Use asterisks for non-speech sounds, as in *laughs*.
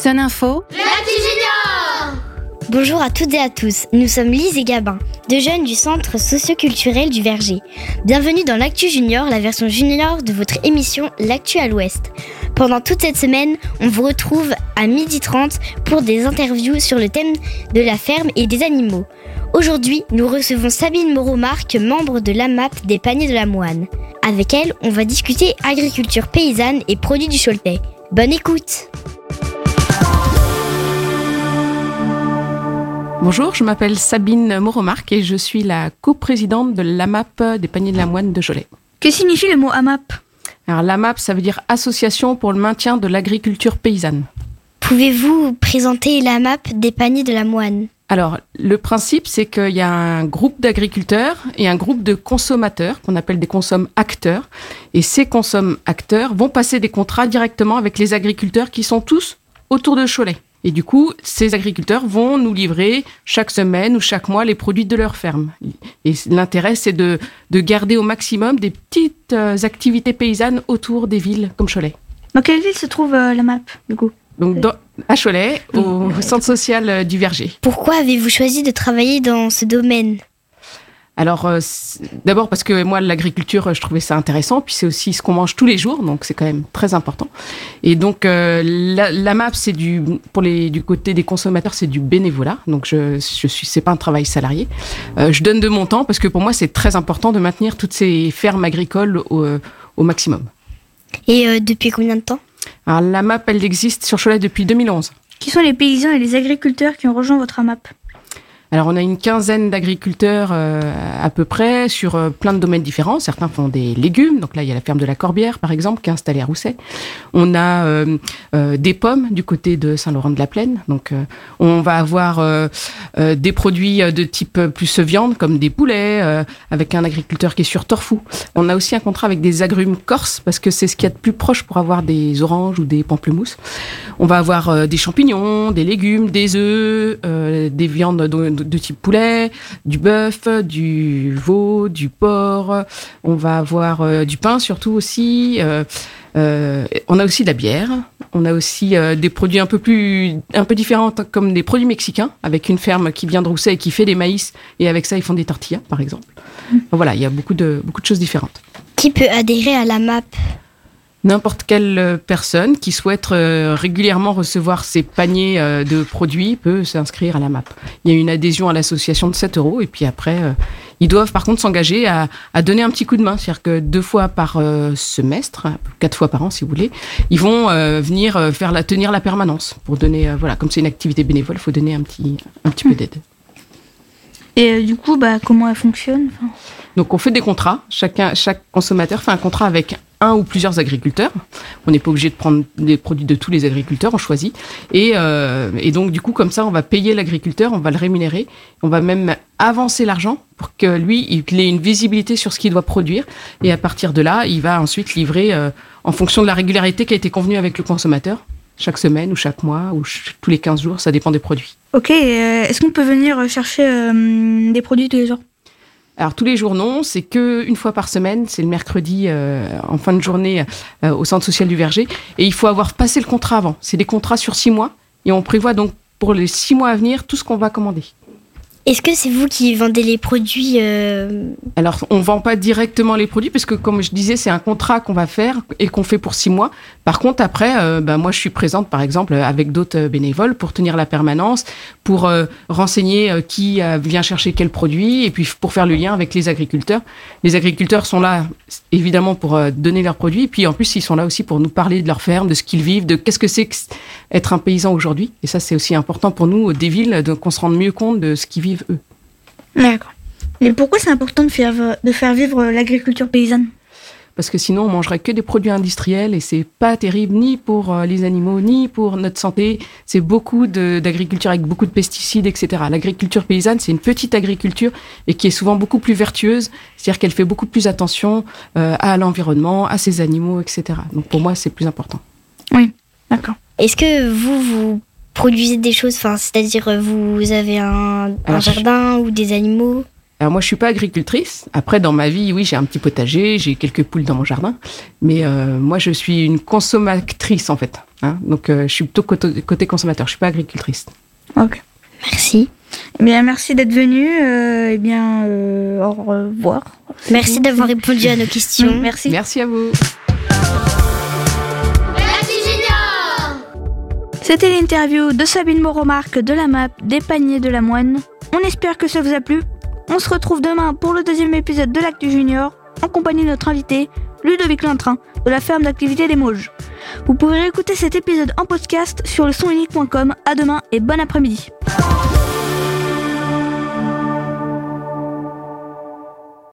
Sun Info. Bonjour à toutes et à tous, nous sommes Lise et Gabin, deux jeunes du centre socioculturel du Verger. Bienvenue dans l'Actu Junior, la version junior de votre émission L'Actu à l'Ouest. Pendant toute cette semaine, on vous retrouve à 12h30 pour des interviews sur le thème de la ferme et des animaux. Aujourd'hui, nous recevons Sabine Moreau-Marc, membre de l'AMAP des paniers de la moine. Avec elle, on va discuter agriculture paysanne et produits du Choletais. Bonne écoute Bonjour, je m'appelle Sabine Moromarc et je suis la coprésidente de l'AMAP des paniers de la moine de Cholet. Que signifie le mot AMAP Alors l'AMAP, ça veut dire Association pour le maintien de l'agriculture paysanne. Pouvez-vous présenter l'AMAP des paniers de la moine? Alors, le principe, c'est qu'il y a un groupe d'agriculteurs et un groupe de consommateurs qu'on appelle des consomme-acteurs. Et ces consomme-acteurs vont passer des contrats directement avec les agriculteurs qui sont tous autour de Cholet. Et du coup, ces agriculteurs vont nous livrer chaque semaine ou chaque mois les produits de leur ferme. Et l'intérêt, c'est de, de garder au maximum des petites euh, activités paysannes autour des villes comme Cholet. Dans quelle ville se trouve euh, la map, du coup? Donc, dans- à Cholet, au *laughs* centre social euh, du Verger. Pourquoi avez-vous choisi de travailler dans ce domaine? Alors, euh, d'abord parce que moi, l'agriculture, je trouvais ça intéressant, puis c'est aussi ce qu'on mange tous les jours, donc c'est quand même très important. Et donc, euh, la, la MAP, c'est du, pour les, du côté des consommateurs, c'est du bénévolat, donc je, je suis, c'est pas un travail salarié. Euh, je donne de mon temps parce que pour moi, c'est très important de maintenir toutes ces fermes agricoles au, au maximum. Et euh, depuis combien de temps? Alors, la MAP, elle existe sur Cholet depuis 2011. Qui sont les paysans et les agriculteurs qui ont rejoint votre AMAP Alors, on a une quinzaine d'agriculteurs euh, à peu près sur euh, plein de domaines différents. Certains font des légumes. Donc là, il y a la ferme de la Corbière, par exemple, qui est installée à Rousset. On a euh, des pommes du côté de Saint-Laurent-de-la-Plaine. Donc, on va avoir des produits de type plus viande, comme des poulets, avec un agriculteur qui est sur Torfou. On a aussi un contrat avec des agrumes corses, parce que c'est ce qu'il y a de plus proche pour avoir des oranges ou des pamplemousses. On va avoir des champignons, des légumes, des œufs, des viandes de, type poulet, du bœuf, du veau, du porc. On va avoir euh, du pain surtout aussi. euh, euh, on a aussi de la bière. On a aussi des produits un peu plus, un peu différents, comme des produits mexicains, avec une ferme qui vient de Rousset et qui fait des maïs. Et avec ça, ils font des tortillas, par exemple. Voilà, il y a beaucoup de, beaucoup de choses différentes. Qui peut adhérer à l'AMAP N'importe quelle euh, personne qui souhaite euh, régulièrement recevoir ses paniers euh, de produits peut s'inscrire à la MAP. Il y a une adhésion à l'association de 7 euros et puis après, ils doivent par contre s'engager à, à donner un petit coup de main. C'est-à-dire que deux fois par semestre, quatre fois par an si vous voulez, ils vont venir faire la, tenir la permanence pour donner, voilà, comme c'est une activité bénévole, il faut donner un petit, un petit peu d'aide. Et euh, du coup, bah, comment elle fonctionne? Enfin, Donc on fait des contrats. Chacun, chaque consommateur fait un contrat avec un ou plusieurs agriculteurs. On n'est pas obligé de prendre des produits de tous les agriculteurs, on choisit. Et, euh, et donc du coup comme ça, on va payer l'agriculteur, on va le rémunérer, on va même avancer l'argent pour que lui, il ait une visibilité sur ce qu'il doit produire. Et à partir de là, il va ensuite livrer euh, en fonction de la régularité qui a été convenue avec le consommateur, chaque semaine ou chaque mois ou tous les 15 jours, ça dépend des produits. Ok, euh, est-ce qu'on peut venir chercher euh, des produits tous les jours? Alors tous les jours non, c'est que une fois par semaine, c'est le mercredi euh, en fin de journée euh, au centre social du Verger, et il faut avoir passé le contrat avant. C'est des contrats sur six mois, et on prévoit donc pour les six mois à venir tout ce qu'on va commander. Est-ce que c'est vous qui vendez les produits euh, Alors on vend pas directement les produits parce que comme je disais, c'est un contrat qu'on va faire et qu'on fait pour six mois. Par contre après, euh, ben, moi je suis présente par exemple avec d'autres euh, bénévoles pour tenir la permanence, pour renseigner qui vient chercher quel produit et puis pour faire le lien avec les agriculteurs. Les agriculteurs sont là évidemment pour donner leurs produits, et puis en plus ils sont là aussi pour nous parler de leur ferme, de ce qu'ils vivent, de qu'est-ce que c'est que c- être un paysan aujourd'hui. Et ça c'est aussi important pour nous des villes, qu'on se rende mieux compte de ce qu'ils vivent eux. D'accord. Et pourquoi c'est important de faire, de faire vivre l'agriculture paysanne? Parce que sinon on mangerait que des produits industriels et c'est pas terrible ni pour euh, les animaux ni pour notre santé. C'est beaucoup de- d'agriculture avec beaucoup de pesticides, etc. L'agriculture paysanne, c'est une petite agriculture et qui est souvent beaucoup plus vertueuse, c'est-à-dire qu'elle fait beaucoup plus attention euh, à l'environnement, à ses animaux, etc. Donc pour moi, c'est plus important. D'accord. Est-ce que vous, vous produisez des choses, enfin, c'est-à-dire euh, vous avez un, un Alors, je- jardin ou des animaux Alors moi, je suis pas agricultrice. Après, dans ma vie, oui, j'ai un petit potager, j'ai quelques poules dans mon jardin, mais euh, moi, je suis une consommatrice en fait. Hein. Donc, euh, je suis plutôt côté, côté consommateur. Je suis pas agricultrice. Ok. Merci. Eh bien, merci d'être venu. Euh, eh bien, euh, au revoir. Merci d'avoir répondu à nos questions. *laughs* Merci. Merci à vous. C'était l'interview de Sabine Moromarque de la MAP des paniers de la moine. On espère que ça vous a plu. On se retrouve demain pour le deuxième épisode de l'Actu Junior en compagnie de notre invité Ludovic Lintrin de la ferme d'activité des Mauges. Vous pouvez écouter cet épisode en podcast sur le sonunique.com. À demain et bon après-midi.